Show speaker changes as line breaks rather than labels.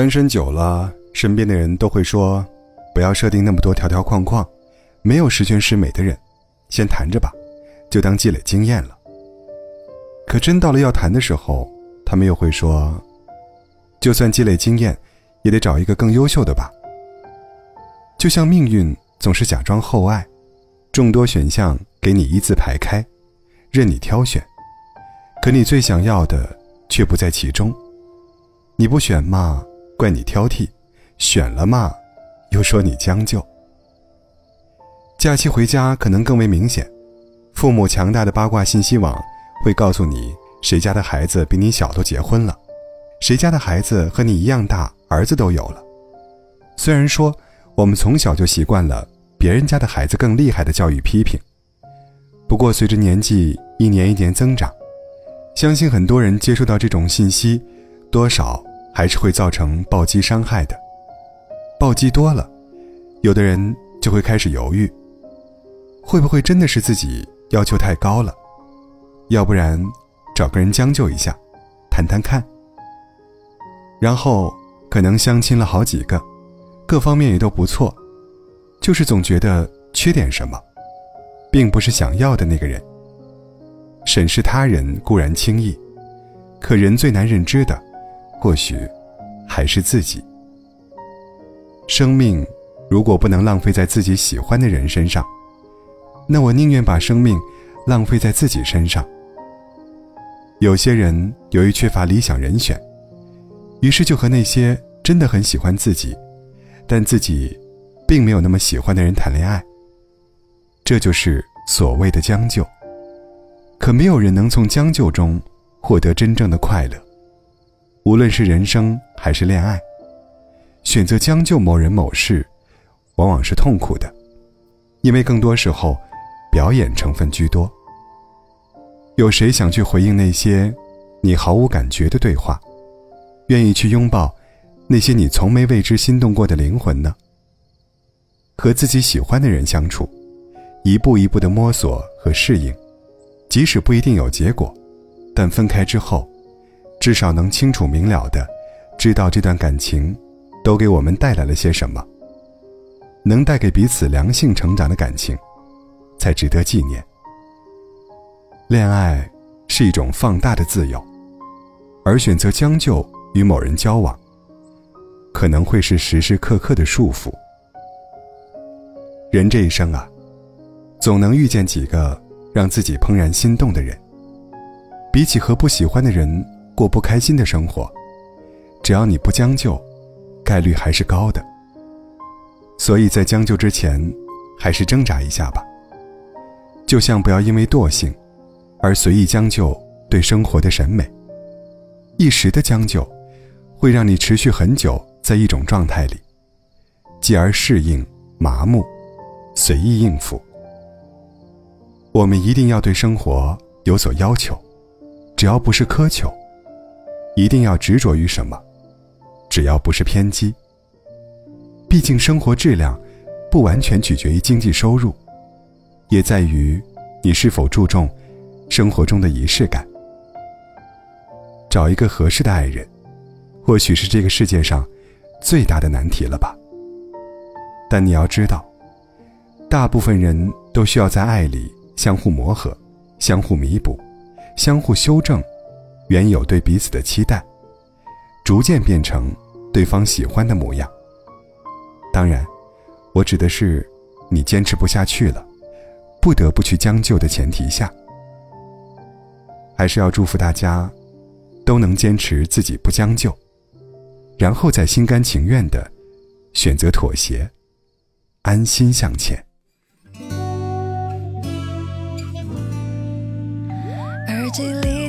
单身久了，身边的人都会说：“不要设定那么多条条框框，没有十全十美的人，先谈着吧，就当积累经验了。”可真到了要谈的时候，他们又会说：“就算积累经验，也得找一个更优秀的吧。”就像命运总是假装厚爱，众多选项给你一字排开，任你挑选，可你最想要的却不在其中。你不选嘛，怪你挑剔；选了嘛，又说你将就。假期回家可能更为明显，父母强大的八卦信息网会告诉你。谁家的孩子比你小都结婚了？谁家的孩子和你一样大，儿子都有了？虽然说我们从小就习惯了别人家的孩子更厉害的教育批评，不过随着年纪一年一年增长，相信很多人接触到这种信息，多少还是会造成暴击伤害的。暴击多了，有的人就会开始犹豫，会不会真的是自己要求太高了？要不然？找个人将就一下，谈谈看。然后可能相亲了好几个，各方面也都不错，就是总觉得缺点什么，并不是想要的那个人。审视他人固然轻易，可人最难认知的，或许还是自己。生命如果不能浪费在自己喜欢的人身上，那我宁愿把生命浪费在自己身上。有些人由于缺乏理想人选，于是就和那些真的很喜欢自己，但自己并没有那么喜欢的人谈恋爱。这就是所谓的将就。可没有人能从将就中获得真正的快乐。无论是人生还是恋爱，选择将就某人某事，往往是痛苦的，因为更多时候，表演成分居多。有谁想去回应那些你毫无感觉的对话？愿意去拥抱那些你从没为之心动过的灵魂呢？和自己喜欢的人相处，一步一步的摸索和适应，即使不一定有结果，但分开之后，至少能清楚明了的知道这段感情都给我们带来了些什么。能带给彼此良性成长的感情，才值得纪念。恋爱是一种放大的自由，而选择将就与某人交往，可能会是时时刻刻的束缚。人这一生啊，总能遇见几个让自己怦然心动的人。比起和不喜欢的人过不开心的生活，只要你不将就，概率还是高的。所以在将就之前，还是挣扎一下吧。就像不要因为惰性。而随意将就对生活的审美，一时的将就，会让你持续很久在一种状态里，继而适应、麻木、随意应付。我们一定要对生活有所要求，只要不是苛求；一定要执着于什么，只要不是偏激。毕竟生活质量，不完全取决于经济收入，也在于你是否注重。生活中的仪式感，找一个合适的爱人，或许是这个世界上最大的难题了吧。但你要知道，大部分人都需要在爱里相互磨合、相互弥补、相互修正原有对彼此的期待，逐渐变成对方喜欢的模样。当然，我指的是你坚持不下去了，不得不去将就的前提下。还是要祝福大家，都能坚持自己不将就，然后再心甘情愿的选择妥协，安心向前。
耳机里